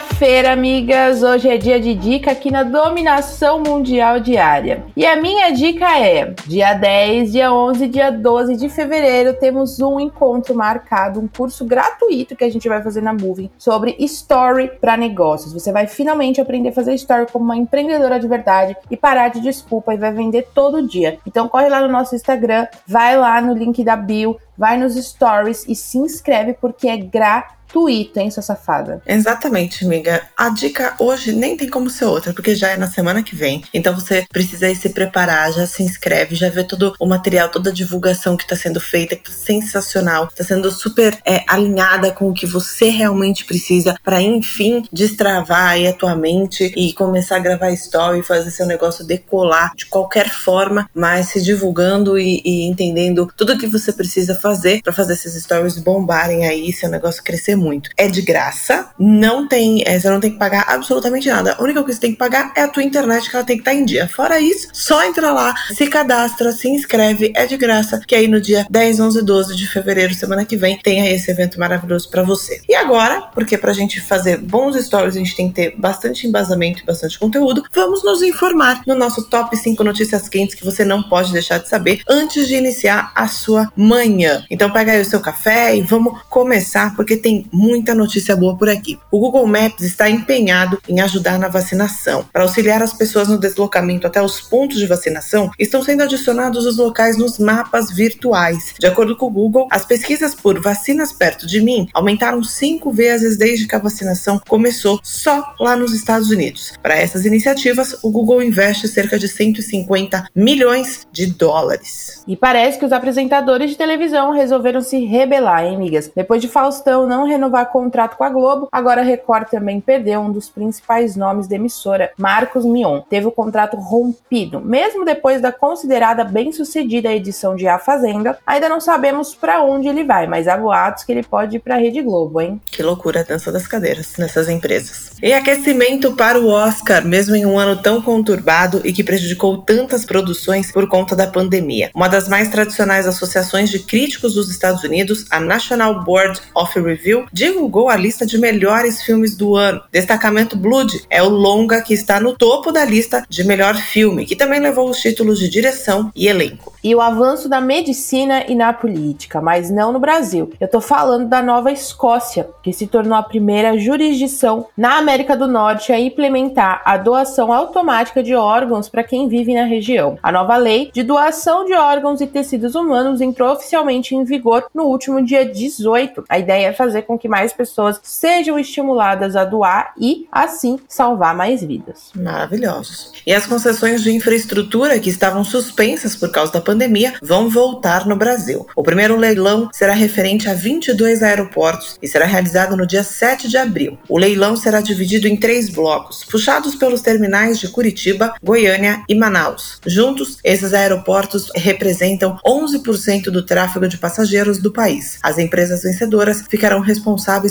Terça-feira, amigas. Hoje é dia de dica aqui na Dominação Mundial Diária. E a minha dica é: dia 10, dia 11, dia 12 de fevereiro, temos um encontro marcado, um curso gratuito que a gente vai fazer na Moving sobre story para negócios. Você vai finalmente aprender a fazer story como uma empreendedora de verdade e parar de desculpa e vai vender todo dia. Então corre lá no nosso Instagram, vai lá no link da bio, vai nos stories e se inscreve porque é gratuito gratuito, hein, sua safada? Exatamente, amiga. A dica hoje nem tem como ser outra, porque já é na semana que vem. Então você precisa ir se preparar, já se inscreve, já vê todo o material, toda a divulgação que está sendo feita, que tá sensacional, está sendo super é, alinhada com o que você realmente precisa para, enfim, destravar aí a tua mente e começar a gravar story, fazer seu negócio decolar de qualquer forma, mas se divulgando e, e entendendo tudo o que você precisa fazer para fazer esses stories bombarem aí, seu negócio crescer muito. É de graça, não tem, é, você não tem que pagar absolutamente nada. A única coisa que você tem que pagar é a tua internet, que ela tem que estar tá em dia. Fora isso, só entra lá, se cadastra, se inscreve, é de graça, que aí no dia 10, 11, 12 de fevereiro, semana que vem, aí esse evento maravilhoso para você. E agora, porque pra gente fazer bons stories, a gente tem que ter bastante embasamento e bastante conteúdo, vamos nos informar no nosso top 5 notícias quentes que você não pode deixar de saber antes de iniciar a sua manhã. Então pega aí o seu café e vamos começar, porque tem muita notícia boa por aqui. O Google Maps está empenhado em ajudar na vacinação. Para auxiliar as pessoas no deslocamento até os pontos de vacinação, estão sendo adicionados os locais nos mapas virtuais. De acordo com o Google, as pesquisas por vacinas perto de mim aumentaram cinco vezes desde que a vacinação começou só lá nos Estados Unidos. Para essas iniciativas, o Google investe cerca de 150 milhões de dólares. E parece que os apresentadores de televisão resolveram se rebelar, hein, amigas? Depois de Faustão não renovar contrato com a Globo, agora a Record também perdeu um dos principais nomes da emissora, Marcos Mion. Teve o contrato rompido. Mesmo depois da considerada bem-sucedida edição de A Fazenda, ainda não sabemos para onde ele vai, mas há boatos que ele pode ir para a Rede Globo, hein? Que loucura a dança das cadeiras nessas empresas. E aquecimento para o Oscar, mesmo em um ano tão conturbado e que prejudicou tantas produções por conta da pandemia. Uma das mais tradicionais associações de críticos dos Estados Unidos, a National Board of Review, divulgou a lista de melhores filmes do ano. Destacamento Blood é o longa que está no topo da lista de melhor filme, que também levou os títulos de direção e elenco. E o avanço da medicina e na política, mas não no Brasil. Eu tô falando da Nova Escócia, que se tornou a primeira jurisdição na América do Norte a implementar a doação automática de órgãos para quem vive na região. A nova lei de doação de órgãos e tecidos humanos entrou oficialmente em vigor no último dia 18. A ideia é fazer com que mais pessoas sejam estimuladas a doar e, assim, salvar mais vidas. Maravilhosos. E as concessões de infraestrutura que estavam suspensas por causa da pandemia vão voltar no Brasil. O primeiro leilão será referente a 22 aeroportos e será realizado no dia 7 de abril. O leilão será dividido em três blocos, puxados pelos terminais de Curitiba, Goiânia e Manaus. Juntos, esses aeroportos representam 11% do tráfego de passageiros do país. As empresas vencedoras ficarão responsáveis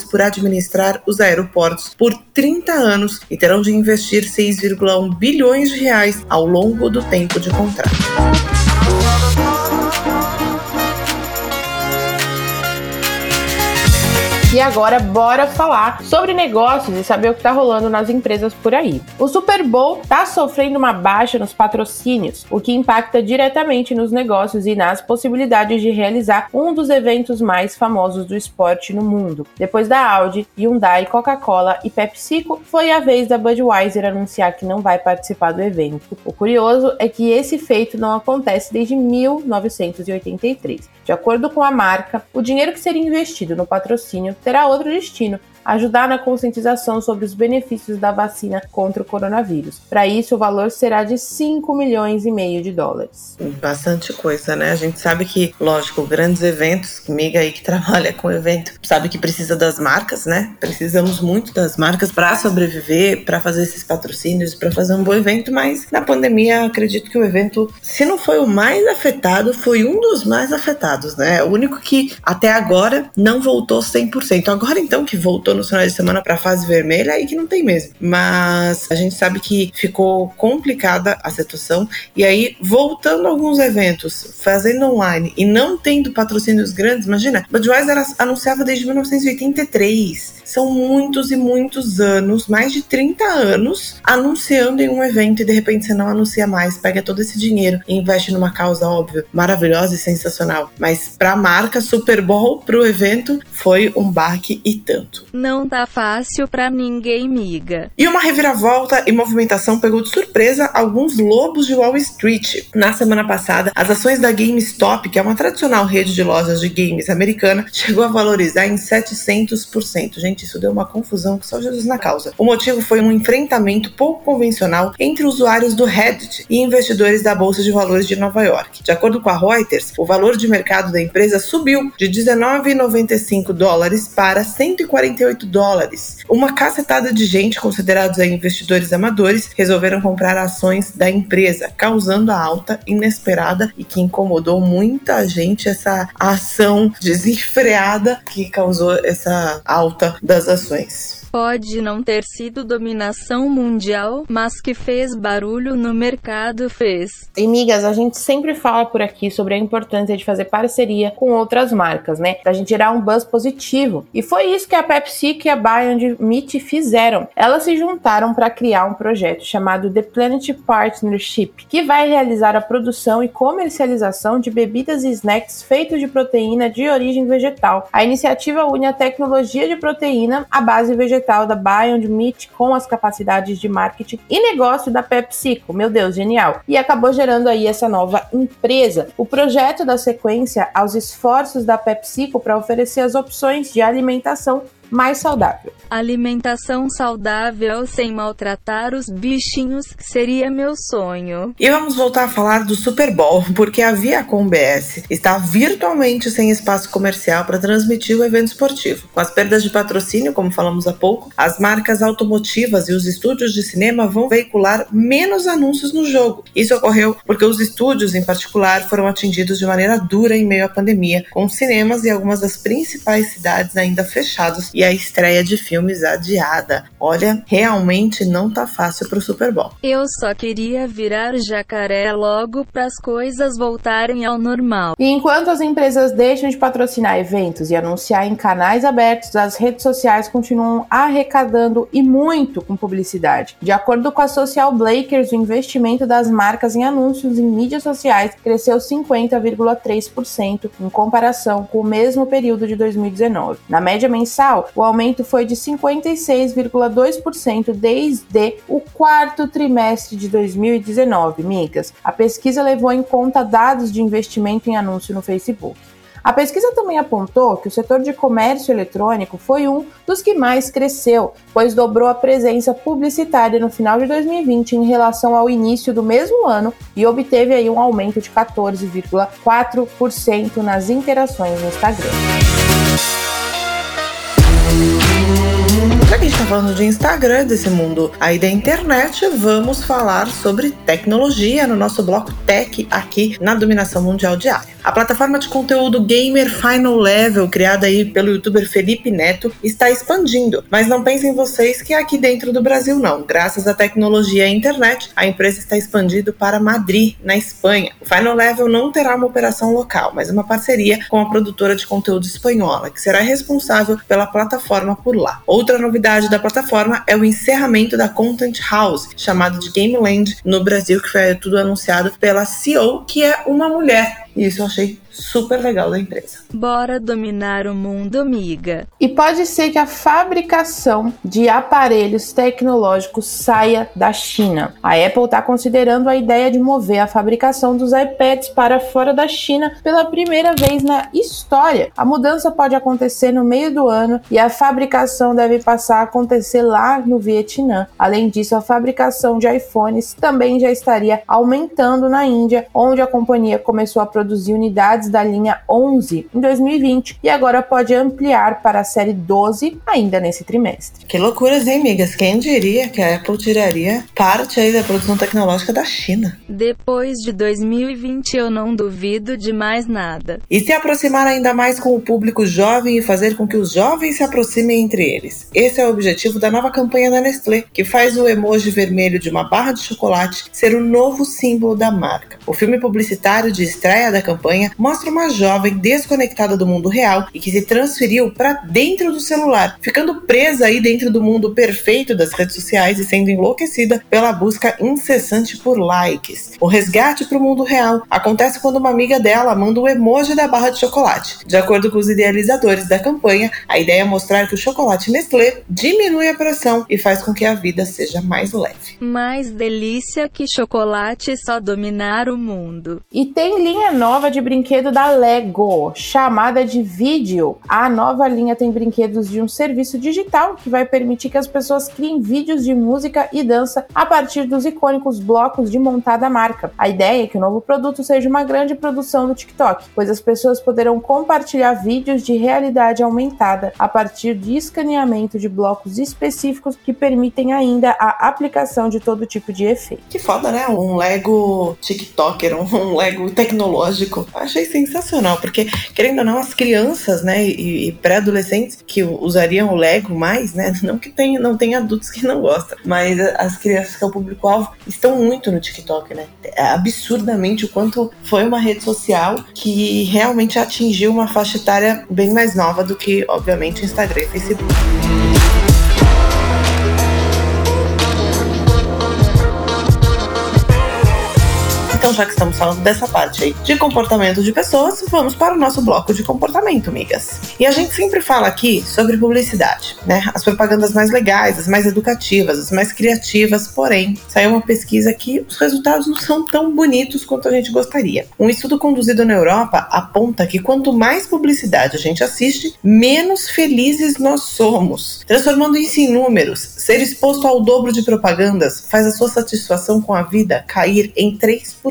por administrar os aeroportos por 30 anos e terão de investir 6,1 bilhões de reais ao longo do tempo de contrato. E agora, bora falar sobre negócios e saber o que tá rolando nas empresas por aí. O Super Bowl tá sofrendo uma baixa nos patrocínios, o que impacta diretamente nos negócios e nas possibilidades de realizar um dos eventos mais famosos do esporte no mundo. Depois da Audi, Hyundai, Coca-Cola e PepsiCo, foi a vez da Budweiser anunciar que não vai participar do evento. O curioso é que esse feito não acontece desde 1983. De acordo com a marca, o dinheiro que seria investido no patrocínio terá outro destino, ajudar na conscientização sobre os benefícios da vacina contra o coronavírus. Para isso, o valor será de 5 milhões e meio de dólares. Bastante coisa, né? A gente sabe que, lógico, grandes eventos, amiga aí que trabalha com evento, sabe que precisa das marcas, né? Precisamos muito das marcas para sobreviver, para fazer esses patrocínios, para fazer um bom evento, mas na pandemia acredito que o evento, se não foi o mais afetado, foi um dos mais afetados, né? O único que até agora não voltou 100%. Agora então que voltou no final de semana para a fase vermelha, aí que não tem mesmo. Mas a gente sabe que ficou complicada a situação e aí voltando a alguns eventos, fazendo online e não tendo patrocínios grandes, imagina, Budweiser anunciava desde 1983. São muitos e muitos anos, mais de 30 anos, anunciando em um evento e de repente você não anuncia mais, pega todo esse dinheiro e investe numa causa óbvia, maravilhosa e sensacional. Mas para a marca Super Bowl, para o evento, foi um baque e tanto. Não tá fácil para ninguém, miga. E uma reviravolta e movimentação pegou de surpresa alguns lobos de Wall Street. Na semana passada, as ações da GameStop, que é uma tradicional rede de lojas de games americana, chegou a valorizar em 700%. Gente, isso deu uma confusão que só Jesus na causa. O motivo foi um enfrentamento pouco convencional entre usuários do Reddit e investidores da Bolsa de Valores de Nova York. De acordo com a Reuters, o valor de mercado da empresa subiu de 19,95 dólares para 148 dólares. Uma cacetada de gente, considerados investidores amadores, resolveram comprar ações da empresa, causando a alta inesperada e que incomodou muita gente essa ação desenfreada que causou essa alta das ações. Pode não ter sido dominação mundial, mas que fez barulho no mercado fez. E migas, a gente sempre fala por aqui sobre a importância de fazer parceria com outras marcas, né? Pra gente gerar um buzz positivo. E foi isso que a Pepsi e a Beyond Meat fizeram. Elas se juntaram para criar um projeto chamado The Planet Partnership, que vai realizar a produção e comercialização de bebidas e snacks feitos de proteína de origem vegetal. A iniciativa une a tecnologia de proteína à base vegetal da Beyond Meat com as capacidades de marketing e negócio da PepsiCo. Meu Deus, genial! E acabou gerando aí essa nova empresa. O projeto da sequência aos esforços da PepsiCo para oferecer as opções de alimentação mais saudável. Alimentação saudável sem maltratar os bichinhos seria meu sonho. E vamos voltar a falar do Super Bowl, porque a Viacom BS está virtualmente sem espaço comercial para transmitir o evento esportivo. Com as perdas de patrocínio, como falamos há pouco, as marcas automotivas e os estúdios de cinema vão veicular menos anúncios no jogo. Isso ocorreu porque os estúdios, em particular, foram atingidos de maneira dura em meio à pandemia, com cinemas e algumas das principais cidades ainda fechados e a estreia de filmes adiada. Olha, realmente não tá fácil pro Super Bowl. Eu só queria virar jacaré logo para as coisas voltarem ao normal. E enquanto as empresas deixam de patrocinar eventos e anunciar em canais abertos, as redes sociais continuam arrecadando e muito com publicidade. De acordo com a Social Blakers, o investimento das marcas em anúncios em mídias sociais cresceu 50,3% em comparação com o mesmo período de 2019. Na média mensal, o aumento foi de 56,2% desde o quarto trimestre de 2019, migas. A pesquisa levou em conta dados de investimento em anúncio no Facebook. A pesquisa também apontou que o setor de comércio eletrônico foi um dos que mais cresceu, pois dobrou a presença publicitária no final de 2020 em relação ao início do mesmo ano e obteve aí um aumento de 14,4% nas interações no Instagram. Falando de Instagram, desse mundo aí da internet, vamos falar sobre tecnologia no nosso bloco Tech aqui na Dominação Mundial Diária. A plataforma de conteúdo gamer Final Level, criada aí pelo youtuber Felipe Neto, está expandindo. Mas não pensem vocês que é aqui dentro do Brasil não. Graças à tecnologia e à internet, a empresa está expandindo para Madrid, na Espanha. O Final Level não terá uma operação local, mas uma parceria com a produtora de conteúdo espanhola, que será responsável pela plataforma por lá. Outra novidade da plataforma é o encerramento da Content House, chamada de Game Land no Brasil, que foi tudo anunciado pela CEO, que é uma mulher. E isso eu achei super legal da empresa. Bora dominar o mundo, amiga. E pode ser que a fabricação de aparelhos tecnológicos saia da China. A Apple está considerando a ideia de mover a fabricação dos iPads para fora da China pela primeira vez na história. A mudança pode acontecer no meio do ano e a fabricação deve passar a acontecer lá no Vietnã. Além disso, a fabricação de iPhones também já estaria aumentando na Índia, onde a companhia começou a produzir unidades da linha 11 em 2020 e agora pode ampliar para a série 12 ainda nesse trimestre. Que loucuras, hein, amigas? Quem diria que a Apple tiraria parte aí da produção tecnológica da China? Depois de 2020 eu não duvido de mais nada. E se aproximar ainda mais com o público jovem e fazer com que os jovens se aproximem entre eles. Esse é o objetivo da nova campanha da Nestlé, que faz o emoji vermelho de uma barra de chocolate ser o novo símbolo da marca. O filme publicitário de estreia da campanha mostra uma jovem desconectada do mundo real e que se transferiu para dentro do celular, ficando presa aí dentro do mundo perfeito das redes sociais e sendo enlouquecida pela busca incessante por likes. O resgate para o mundo real acontece quando uma amiga dela manda o emoji da barra de chocolate. De acordo com os idealizadores da campanha, a ideia é mostrar que o chocolate Nestlé diminui a pressão e faz com que a vida seja mais leve. Mais delícia que chocolate só dominar o mundo. E tem linha nova de brinquedo da Lego, chamada de Vídeo. A nova linha tem brinquedos de um serviço digital que vai permitir que as pessoas criem vídeos de música e dança a partir dos icônicos blocos de montar da marca. A ideia é que o novo produto seja uma grande produção do TikTok, pois as pessoas poderão compartilhar vídeos de realidade aumentada a partir de escaneamento de blocos específicos que permitem ainda a aplicação de todo tipo de efeito. Que foda, né? Um Lego TikToker, um Lego tecnológico. Achei sensacional, porque, querendo ou não, as crianças, né, e, e pré-adolescentes que usariam o Lego mais, né, não que tem, não tem adultos que não gostam, mas as crianças que é o público-alvo estão muito no TikTok, né? É absurdamente o quanto foi uma rede social que realmente atingiu uma faixa etária bem mais nova do que, obviamente, Instagram e Facebook. Então, já que estamos falando dessa parte aí de comportamento de pessoas, vamos para o nosso bloco de comportamento, amigas. E a gente sempre fala aqui sobre publicidade, né? As propagandas mais legais, as mais educativas, as mais criativas, porém, saiu uma pesquisa que os resultados não são tão bonitos quanto a gente gostaria. Um estudo conduzido na Europa aponta que quanto mais publicidade a gente assiste, menos felizes nós somos. Transformando isso em números, ser exposto ao dobro de propagandas faz a sua satisfação com a vida cair em 3%.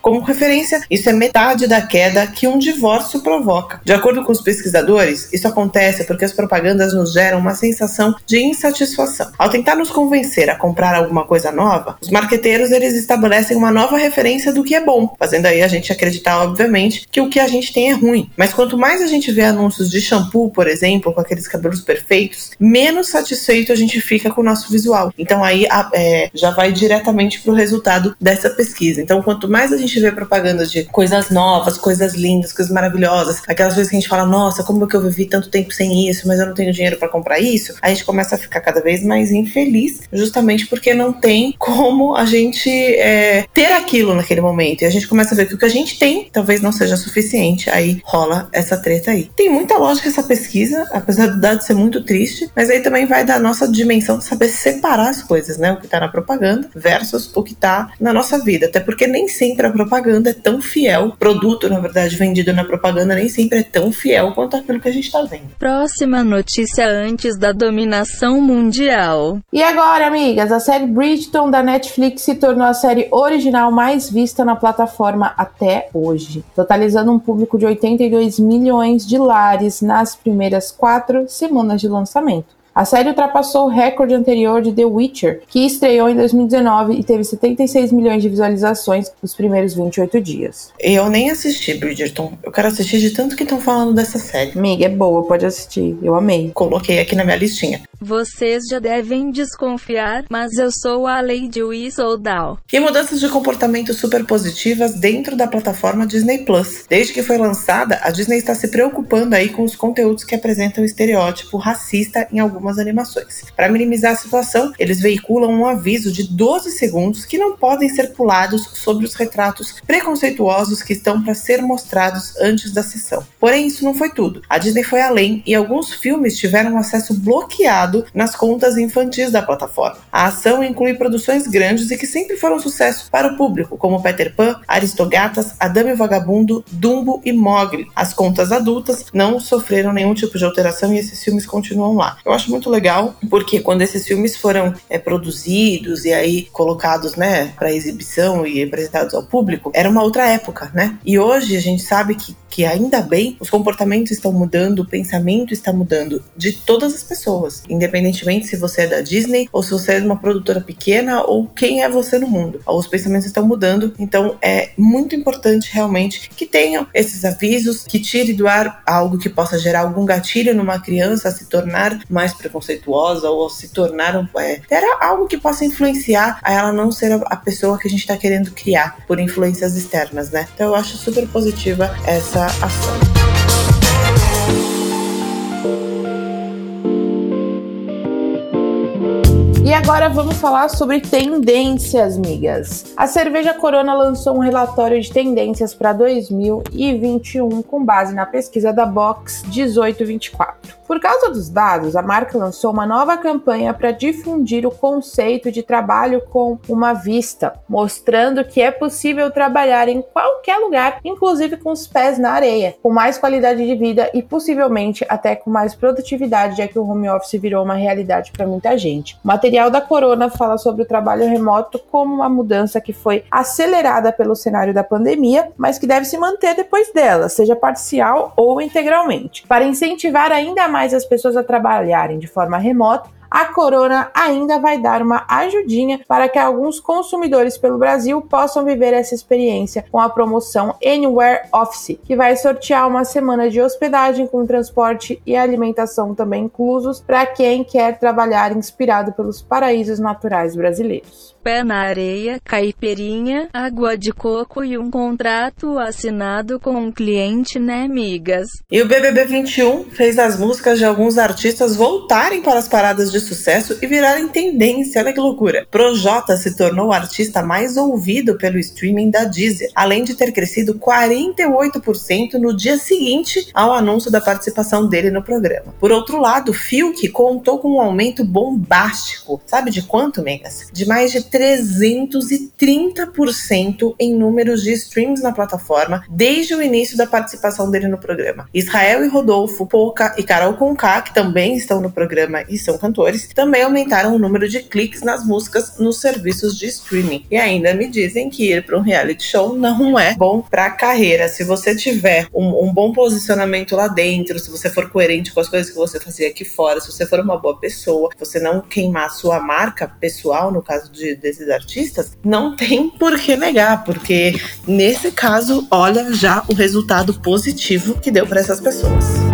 Como referência, isso é metade da queda que um divórcio provoca. De acordo com os pesquisadores, isso acontece porque as propagandas nos geram uma sensação de insatisfação. Ao tentar nos convencer a comprar alguma coisa nova, os marqueteiros eles estabelecem uma nova referência do que é bom, fazendo aí a gente acreditar, obviamente, que o que a gente tem é ruim. Mas quanto mais a gente vê anúncios de shampoo, por exemplo, com aqueles cabelos perfeitos, menos satisfeito a gente fica com o nosso visual. Então aí é, já vai diretamente para o resultado dessa pesquisa. Então, quanto mais a gente vê propaganda de coisas novas, coisas lindas, coisas maravilhosas, aquelas coisas que a gente fala, nossa, como que eu vivi tanto tempo sem isso, mas eu não tenho dinheiro para comprar isso, a gente começa a ficar cada vez mais infeliz, justamente porque não tem como a gente é, ter aquilo naquele momento. E a gente começa a ver que o que a gente tem talvez não seja suficiente. Aí rola essa treta aí. Tem muita lógica essa pesquisa, apesar do dado ser muito triste, mas aí também vai da nossa dimensão de saber separar as coisas, né? O que tá na propaganda versus o que tá na nossa vida. Até porque nem sempre a propaganda é tão fiel, o produto, na verdade, vendido na propaganda nem sempre é tão fiel quanto aquilo que a gente está vendo. Próxima notícia antes da dominação mundial. E agora, amigas, a série Bridgerton da Netflix se tornou a série original mais vista na plataforma até hoje, totalizando um público de 82 milhões de lares nas primeiras quatro semanas de lançamento. A série ultrapassou o recorde anterior de The Witcher, que estreou em 2019 e teve 76 milhões de visualizações nos primeiros 28 dias. Eu nem assisti Bridgerton. Eu quero assistir de tanto que estão falando dessa série. Amiga, é boa, pode assistir. Eu amei. Coloquei aqui na minha listinha. Vocês já devem desconfiar, mas eu sou a Lady Whistledown. E mudanças de comportamento super positivas dentro da plataforma Disney Plus. Desde que foi lançada, a Disney está se preocupando aí com os conteúdos que apresentam estereótipo racista em algumas animações. Para minimizar a situação, eles veiculam um aviso de 12 segundos que não podem ser pulados sobre os retratos preconceituosos que estão para ser mostrados antes da sessão. Porém, isso não foi tudo. A Disney foi além e alguns filmes tiveram acesso bloqueado nas contas infantis da plataforma. A ação inclui produções grandes e que sempre foram sucesso para o público, como Peter Pan, Aristogatas, Adame Vagabundo, Dumbo e Mogli. As contas adultas não sofreram nenhum tipo de alteração e esses filmes continuam lá. Eu acho muito legal porque quando esses filmes foram é, produzidos e aí colocados, né, para exibição e apresentados ao público, era uma outra época, né? E hoje a gente sabe que que ainda bem os comportamentos estão mudando, o pensamento está mudando de todas as pessoas, independentemente se você é da Disney ou se você é de uma produtora pequena ou quem é você no mundo. Os pensamentos estão mudando, então é muito importante realmente que tenham esses avisos, que tire do ar algo que possa gerar algum gatilho numa criança a se tornar mais preconceituosa ou se tornar um, é, era algo que possa influenciar a ela não ser a pessoa que a gente está querendo criar por influências externas, né? Então eu acho super positiva essa ação. E agora vamos falar sobre tendências, migas. A cerveja Corona lançou um relatório de tendências para 2021 com base na pesquisa da Box 1824. Por causa dos dados, a marca lançou uma nova campanha para difundir o conceito de trabalho com uma vista, mostrando que é possível trabalhar em qualquer lugar, inclusive com os pés na areia, com mais qualidade de vida e possivelmente até com mais produtividade, já que o home office virou uma realidade para muita gente. O material da Corona fala sobre o trabalho remoto como uma mudança que foi acelerada pelo cenário da pandemia, mas que deve se manter depois dela, seja parcial ou integralmente. Para incentivar ainda mais as pessoas a trabalharem de forma remota, a Corona ainda vai dar uma ajudinha para que alguns consumidores pelo Brasil possam viver essa experiência com a promoção Anywhere Office, que vai sortear uma semana de hospedagem com transporte e alimentação também inclusos para quem quer trabalhar inspirado pelos paraísos naturais brasileiros pé na areia, caipirinha, água de coco e um contrato assinado com um cliente, né, amigas? E o BBB 21 fez as músicas de alguns artistas voltarem para as paradas de sucesso e virarem tendência. Olha que loucura. Projota se tornou o artista mais ouvido pelo streaming da Deezer, além de ter crescido 48% no dia seguinte ao anúncio da participação dele no programa. Por outro lado, Fiuk contou com um aumento bombástico. Sabe de quanto, Megas? De mais de 330% em números de streams na plataforma desde o início da participação dele no programa. Israel e Rodolfo, Pouca e Carol Conká, que também estão no programa e são cantores, também aumentaram o número de cliques nas músicas nos serviços de streaming. E ainda me dizem que ir para um reality show não é bom para a carreira. Se você tiver um, um bom posicionamento lá dentro, se você for coerente com as coisas que você fazia aqui fora, se você for uma boa pessoa, você não queimar sua marca pessoal, no caso de desses artistas, não tem por que negar, porque nesse caso, olha já o resultado positivo que deu para essas pessoas.